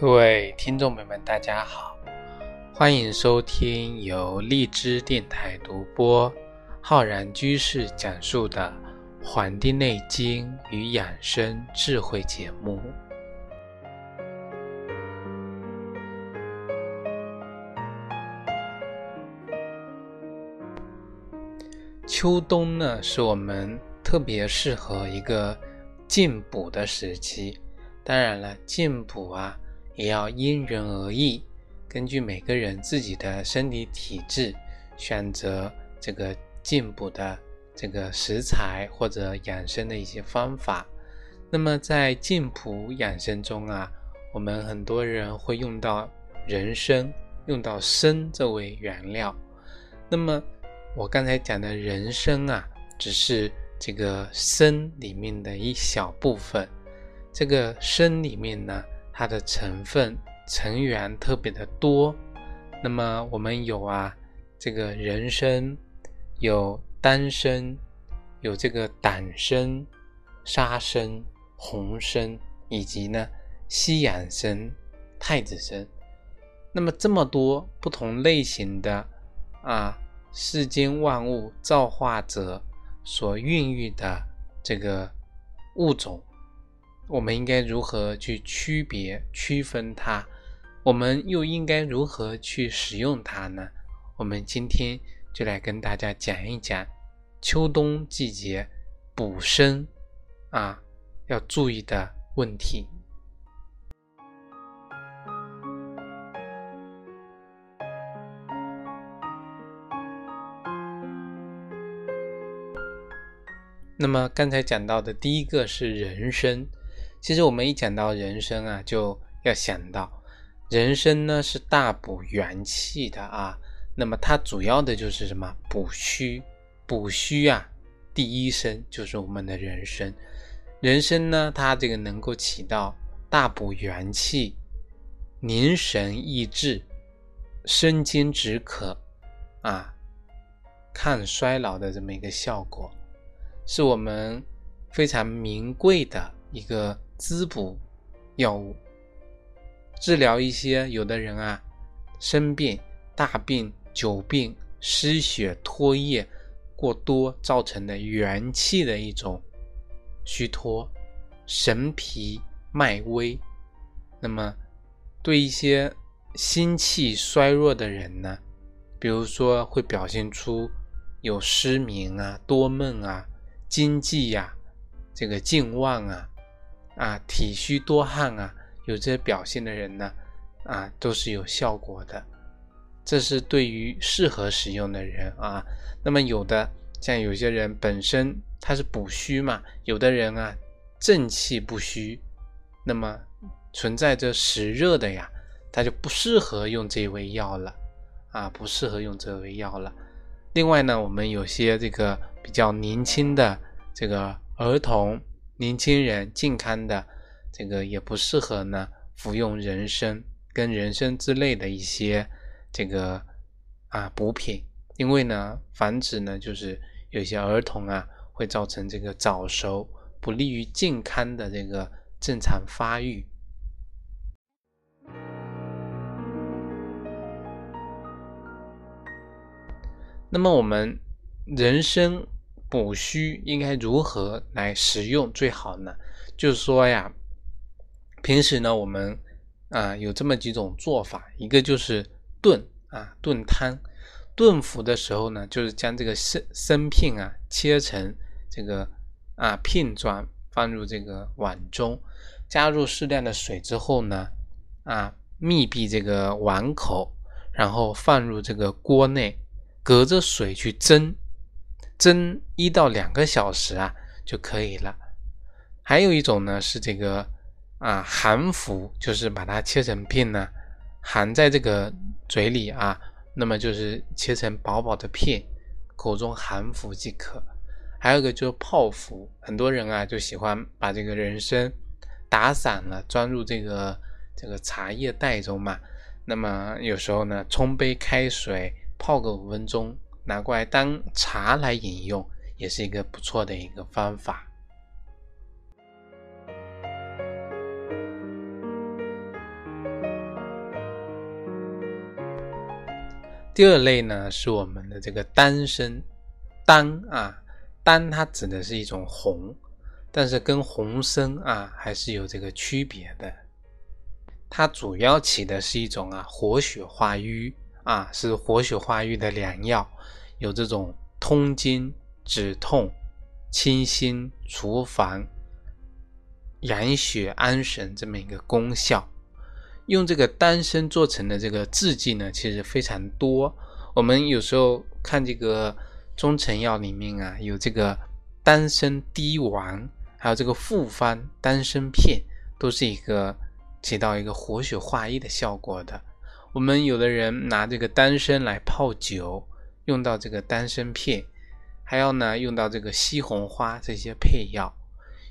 各位听众朋友们，大家好，欢迎收听由荔枝电台独播、浩然居士讲述的《黄帝内经与养生智慧》节目。秋冬呢，是我们特别适合一个进补的时期。当然了，进补啊。也要因人而异，根据每个人自己的身体体质，选择这个进补的这个食材或者养生的一些方法。那么在进补养生中啊，我们很多人会用到人参，用到参作为原料。那么我刚才讲的人参啊，只是这个参里面的一小部分。这个参里面呢。它的成分成员特别的多，那么我们有啊，这个人参，有丹参，有这个党参、沙参、红参，以及呢西洋参、太子参。那么这么多不同类型的啊，世间万物造化者所孕育的这个物种。我们应该如何去区别、区分它？我们又应该如何去使用它呢？我们今天就来跟大家讲一讲秋冬季节补身啊要注意的问题。那么刚才讲到的第一个是人参。其实我们一讲到人参啊，就要想到人参呢是大补元气的啊。那么它主要的就是什么补虚？补虚啊，第一参就是我们的人参。人参呢，它这个能够起到大补元气、凝神益智、生津止渴啊、抗衰老的这么一个效果，是我们非常名贵的一个。滋补药物，治疗一些有的人啊生病、大病、久病、失血、脱液过多造成的元气的一种虚脱、神疲、脉微。那么，对一些心气衰弱的人呢，比如说会表现出有失眠啊、多梦啊、惊悸呀、这个健忘啊。啊，体虚多汗啊，有这些表现的人呢，啊，都是有效果的。这是对于适合使用的人啊。那么有的像有些人本身他是补虚嘛，有的人啊正气不虚，那么存在着实热的呀，他就不适合用这味药了啊，不适合用这味药了。另外呢，我们有些这个比较年轻的这个儿童。年轻人健康的这个也不适合呢服用人参跟人参之类的一些这个啊补品，因为呢防止呢就是有些儿童啊会造成这个早熟，不利于健康的这个正常发育。那么我们人参。补虚应该如何来使用最好呢？就是说呀，平时呢我们啊有这么几种做法，一个就是炖啊炖汤，炖服的时候呢，就是将这个参参片啊切成这个啊片状，放入这个碗中，加入适量的水之后呢，啊密闭这个碗口，然后放入这个锅内，隔着水去蒸。蒸一到两个小时啊就可以了。还有一种呢是这个啊含服，就是把它切成片呢，含在这个嘴里啊，那么就是切成薄薄的片，口中含服即可。还有一个就是泡服，很多人啊就喜欢把这个人参打散了，装入这个这个茶叶袋中嘛。那么有时候呢冲杯开水泡个五分钟。拿过来当茶来饮用也是一个不错的一个方法。第二类呢是我们的这个丹参。丹啊丹它指的是一种红但是跟红参啊还是有这个区别的。它主要起的是一种啊活血化瘀。啊，是活血化瘀的良药，有这种通经、止痛、清心、除烦、养血安神这么一个功效。用这个丹参做成的这个制剂呢，其实非常多。我们有时候看这个中成药里面啊，有这个丹参滴丸，还有这个复方丹参片，都是一个起到一个活血化瘀的效果的。我们有的人拿这个丹参来泡酒，用到这个丹参片，还要呢用到这个西红花这些配药，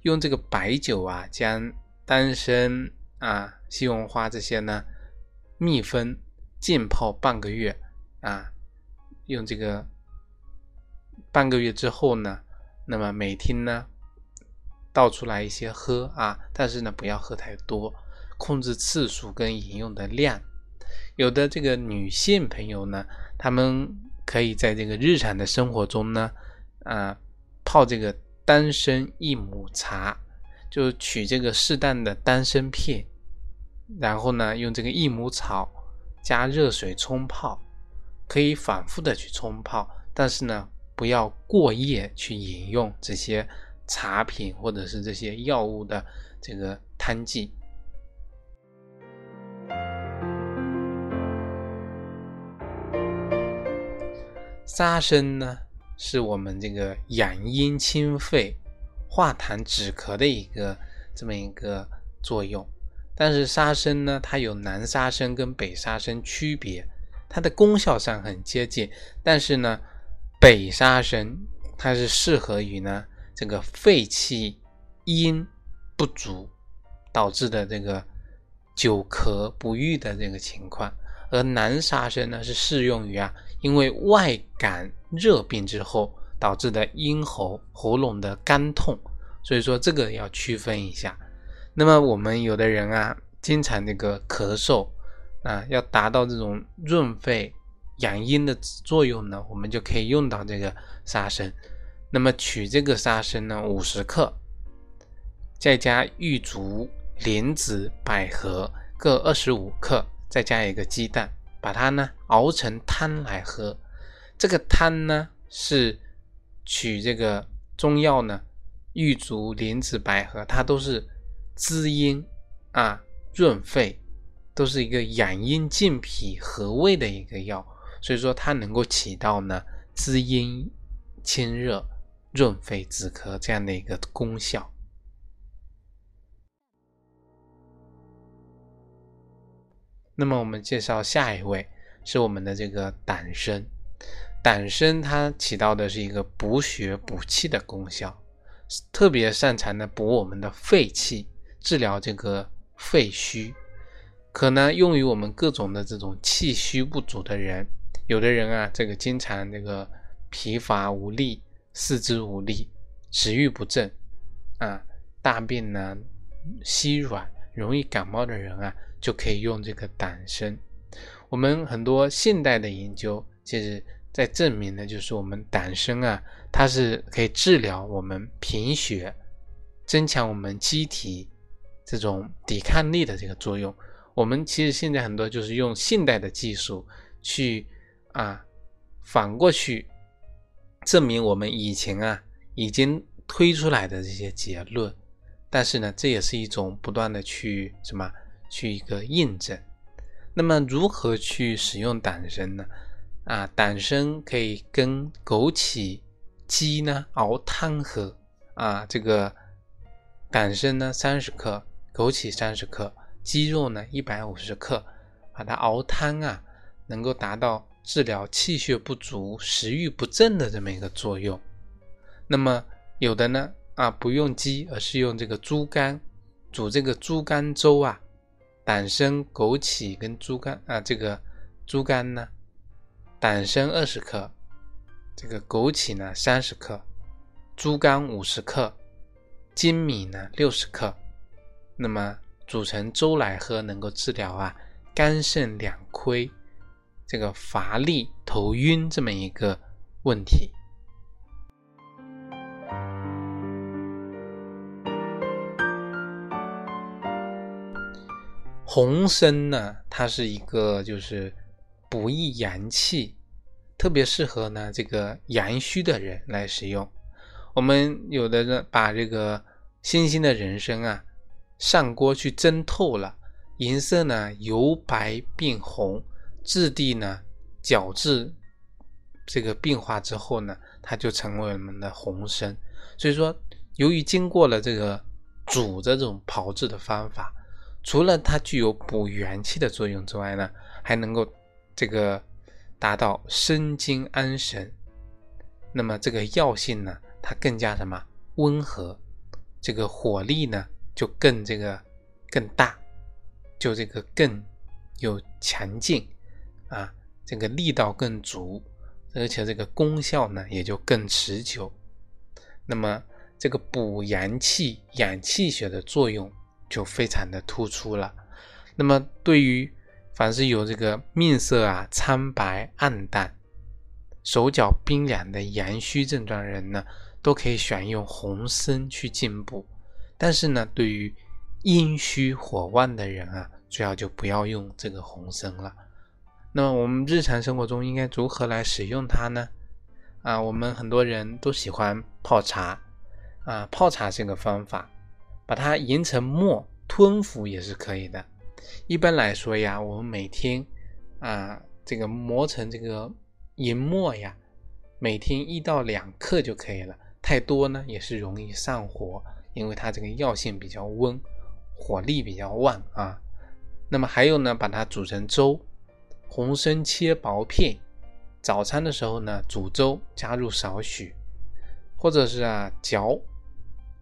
用这个白酒啊，将丹参啊。西红花这些呢，密封浸泡半个月啊，用这个半个月之后呢，那么每天呢倒出来一些喝啊，但是呢不要喝太多，控制次数跟饮用的量。有的这个女性朋友呢，她们可以在这个日常的生活中呢，啊泡这个丹参益母茶，就取这个适当的丹参片。然后呢，用这个益母草加热水冲泡，可以反复的去冲泡，但是呢，不要过夜去饮用这些茶品或者是这些药物的这个汤剂。沙参呢，是我们这个养阴清肺、化痰止咳的一个这么一个作用。但是沙参呢，它有南沙参跟北沙参区别，它的功效上很接近。但是呢，北沙参它是适合于呢这个肺气阴不足导致的这个久咳不愈的这个情况，而南沙参呢是适用于啊因为外感热病之后导致的咽喉喉咙的干痛，所以说这个要区分一下。那么我们有的人啊，经常这个咳嗽啊，要达到这种润肺养阴的作用呢，我们就可以用到这个沙参。那么取这个沙参呢，五十克，再加玉竹、莲子、百合各二十五克，再加一个鸡蛋，把它呢熬成汤来喝。这个汤呢是取这个中药呢，玉竹、莲子、百合，它都是。滋阴啊，润肺，都是一个养阴健脾和胃的一个药，所以说它能够起到呢滋阴、清热、润肺止咳这样的一个功效。那么我们介绍下一位是我们的这个党参，党参它起到的是一个补血补气的功效，特别擅长的补我们的肺气。治疗这个肺虚，可能用于我们各种的这种气虚不足的人。有的人啊，这个经常这个疲乏无力、四肢无力、食欲不振啊，大便呢稀软、容易感冒的人啊，就可以用这个党参。我们很多现代的研究，其实在证明的就是我们党参啊，它是可以治疗我们贫血，增强我们机体。这种抵抗力的这个作用，我们其实现在很多就是用现代的技术去啊反过去证明我们以前啊已经推出来的这些结论，但是呢，这也是一种不断的去什么去一个印证。那么如何去使用党参呢？啊，党参可以跟枸杞、鸡呢熬汤喝啊，这个党参呢三十克。枸杞三十克，鸡肉呢一百五十克，把它熬汤啊，能够达到治疗气血不足、食欲不振的这么一个作用。那么有的呢啊不用鸡，而是用这个猪肝煮这个猪肝粥啊，党参、枸杞跟猪肝啊，这个猪肝呢，党参二十克，这个枸杞呢三十克，猪肝五十克，粳米呢六十克。那么煮成粥来喝，能够治疗啊肝肾两亏，这个乏力、头晕这么一个问题。红参呢，它是一个就是补益阳气，特别适合呢这个阳虚的人来使用。我们有的人把这个新鲜的人参啊上锅去蒸透了，颜色呢由白变红，质地呢角质这个变化之后呢，它就成为我们的红参。所以说，由于经过了这个煮的这种炮制的方法。除了它具有补元气的作用之外呢，还能够这个达到生津安神。那么这个药性呢，它更加什么温和，这个火力呢就更这个更大，就这个更有强劲啊，这个力道更足，而且这个功效呢也就更持久。那么这个补阳气、养气血的作用。就非常的突出了。那么，对于凡是有这个面色啊苍白暗淡、手脚冰凉的阳虚症状人呢，都可以选用红参去进补。但是呢，对于阴虚火旺的人啊，最好就不要用这个红参了。那么，我们日常生活中应该如何来使用它呢？啊，我们很多人都喜欢泡茶啊，泡茶是个方法。把它研成末吞服也是可以的。一般来说呀，我们每天啊，这个磨成这个银末呀，每天一到两克就可以了。太多呢也是容易上火，因为它这个药性比较温，火力比较旺啊。那么还有呢，把它煮成粥，红参切薄片，早餐的时候呢煮粥，加入少许，或者是啊嚼。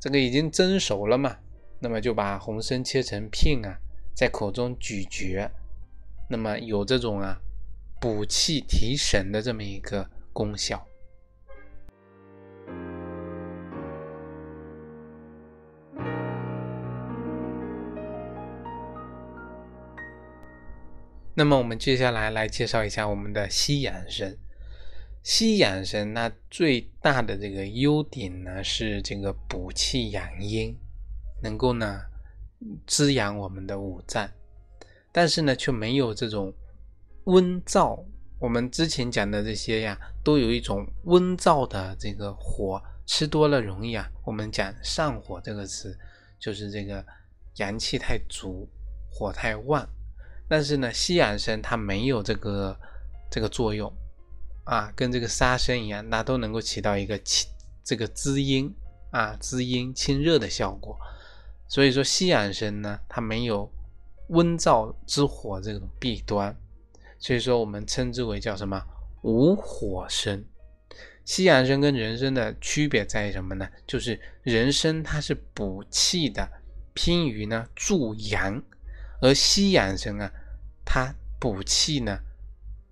这个已经蒸熟了嘛，那么就把红参切成片啊，在口中咀嚼，那么有这种啊补气提神的这么一个功效。那么我们接下来来介绍一下我们的西洋参。西养生，那最大的这个优点呢，是这个补气养阴，能够呢滋养我们的五脏，但是呢却没有这种温燥。我们之前讲的这些呀，都有一种温燥的这个火，吃多了容易啊。我们讲上火这个词，就是这个阳气太足，火太旺。但是呢，西养生它没有这个这个作用。啊，跟这个沙参一样，那都能够起到一个清这个滋阴啊、滋阴清热的效果。所以说西洋参呢，它没有温燥之火这种弊端，所以说我们称之为叫什么无火参。西洋参跟人参的区别在于什么呢？就是人参它是补气的，偏于呢助阳，而西洋参啊，它补气呢。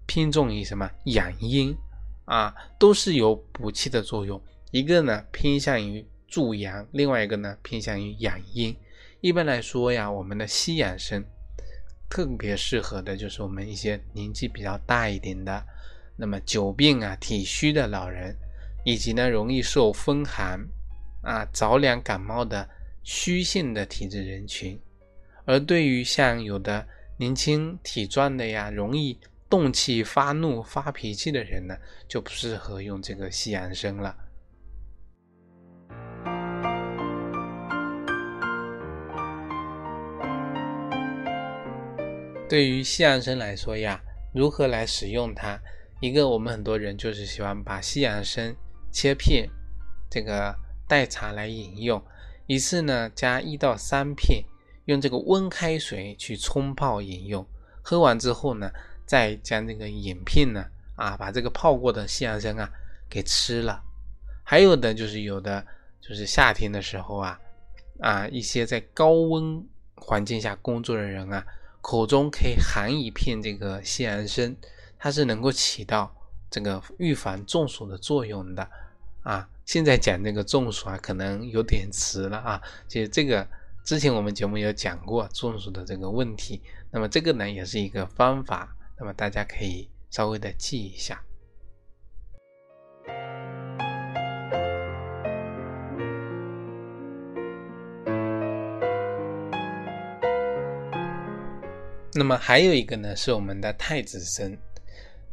偏重于什么养阴啊，都是有补气的作用。一个呢偏向于助阳，另外一个呢偏向于养阴。一般来说呀，我们的西洋参特别适合的就是我们一些年纪比较大一点的，那么久病啊、体虚的老人，以及呢容易受风寒啊、着凉感冒的虚性的体质人群。而对于像有的年轻体壮的呀，容易动气、发怒、发脾气的人呢，就不适合用这个西洋参了。对于西洋参来说呀，如何来使用它？一个，我们很多人就是喜欢把西洋参切片，这个代茶来饮用，一次呢加一到三片，用这个温开水去冲泡饮用，喝完之后呢。再将这个饮片呢，啊，把这个泡过的西洋参啊给吃了。还有的就是有的就是夏天的时候啊，啊，一些在高温环境下工作的人啊，口中可以含一片这个西洋参，它是能够起到这个预防中暑的作用的啊。现在讲这个中暑啊，可能有点迟了啊。其实这个之前我们节目有讲过中暑的这个问题，那么这个呢也是一个方法。那么大家可以稍微的记一下。那么还有一个呢，是我们的太子参。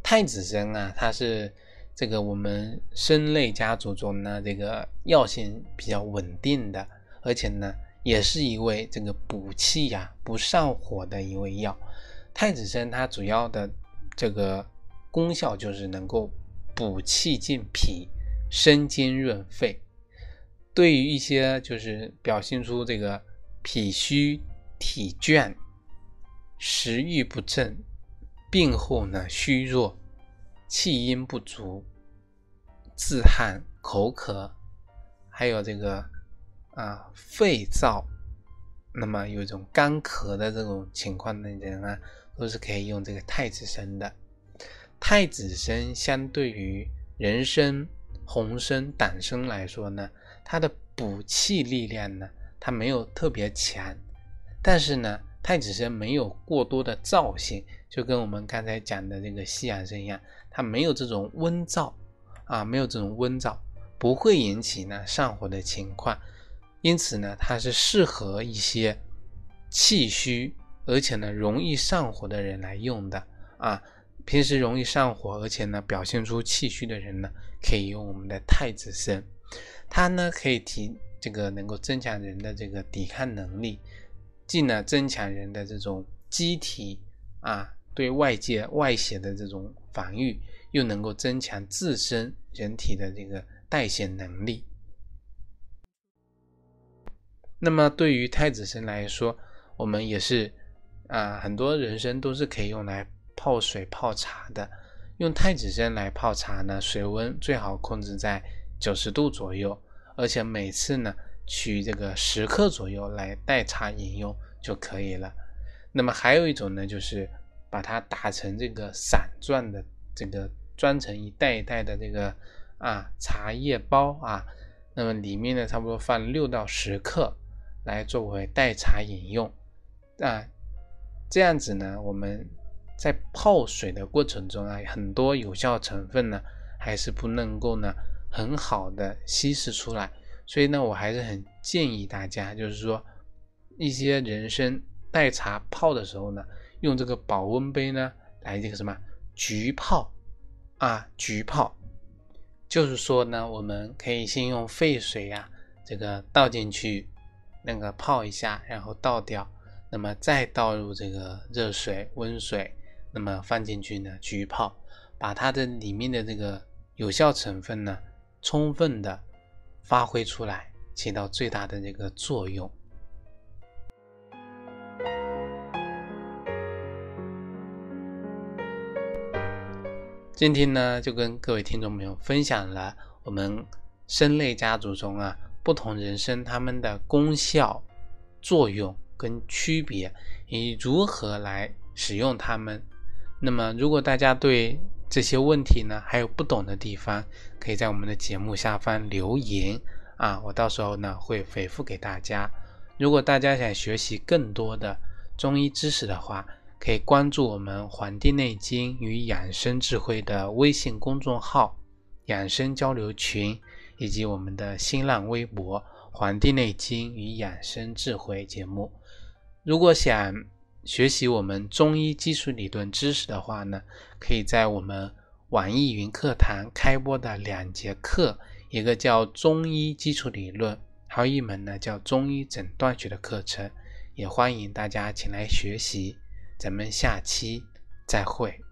太子参啊，它是这个我们参类家族中呢，这个药性比较稳定的，而且呢，也是一味这个补气呀、不上火的一味药。太子参它主要的这个功效就是能够补气健脾、生津润肺。对于一些就是表现出这个脾虚体倦。食欲不振，病后呢虚弱，气阴不足，自汗、口渴，还有这个啊肺燥，那么有一种干咳的这种情况的人啊，都是可以用这个太子参的。太子参相对于人参、红参、党参来说呢，它的补气力量呢，它没有特别强，但是呢。太子参没有过多的燥性，就跟我们刚才讲的这个西洋参一样，它没有这种温燥啊，没有这种温燥，不会引起呢上火的情况。因此呢，它是适合一些气虚而且呢容易上火的人来用的啊。平时容易上火而且呢表现出气虚的人呢，可以用我们的太子参，它呢可以提这个能够增强人的这个抵抗能力。既呢增强人的这种机体啊对外界外邪的这种防御，又能够增强自身人体的这个代谢能力。那么对于太子参来说，我们也是啊很多人参都是可以用来泡水泡茶的。用太子参来泡茶呢，水温最好控制在九十度左右，而且每次呢。取这个十克左右来代茶饮用就可以了。那么还有一种呢，就是把它打成这个散状的，这个装成一袋一袋的这个啊茶叶包啊。那么里面呢，差不多放六到十克来作为代茶饮用啊。这样子呢，我们在泡水的过程中啊，很多有效成分呢还是不能够呢很好的稀释出来。所以呢，我还是很建议大家，就是说，一些人参代茶泡的时候呢，用这个保温杯呢来这个什么焗泡啊，焗泡，就是说呢，我们可以先用沸水呀，这个倒进去，那个泡一下，然后倒掉，那么再倒入这个热水、温水，那么放进去呢焗泡，把它的里面的这个有效成分呢充分的。发挥出来，起到最大的这个作用。今天呢，就跟各位听众朋友分享了我们参类家族中啊不同人参它们的功效、作用跟区别，以及如何来使用它们。那么，如果大家对这些问题呢，还有不懂的地方，可以在我们的节目下方留言啊，我到时候呢会回复给大家。如果大家想学习更多的中医知识的话，可以关注我们《黄帝内经与养生智慧》的微信公众号、养生交流群，以及我们的新浪微博《黄帝内经与养生智慧》节目。如果想学习我们中医基础理论知识的话呢，可以在我们网易云课堂开播的两节课，一个叫中医基础理论，还有一门呢叫中医诊断学的课程，也欢迎大家前来学习。咱们下期再会。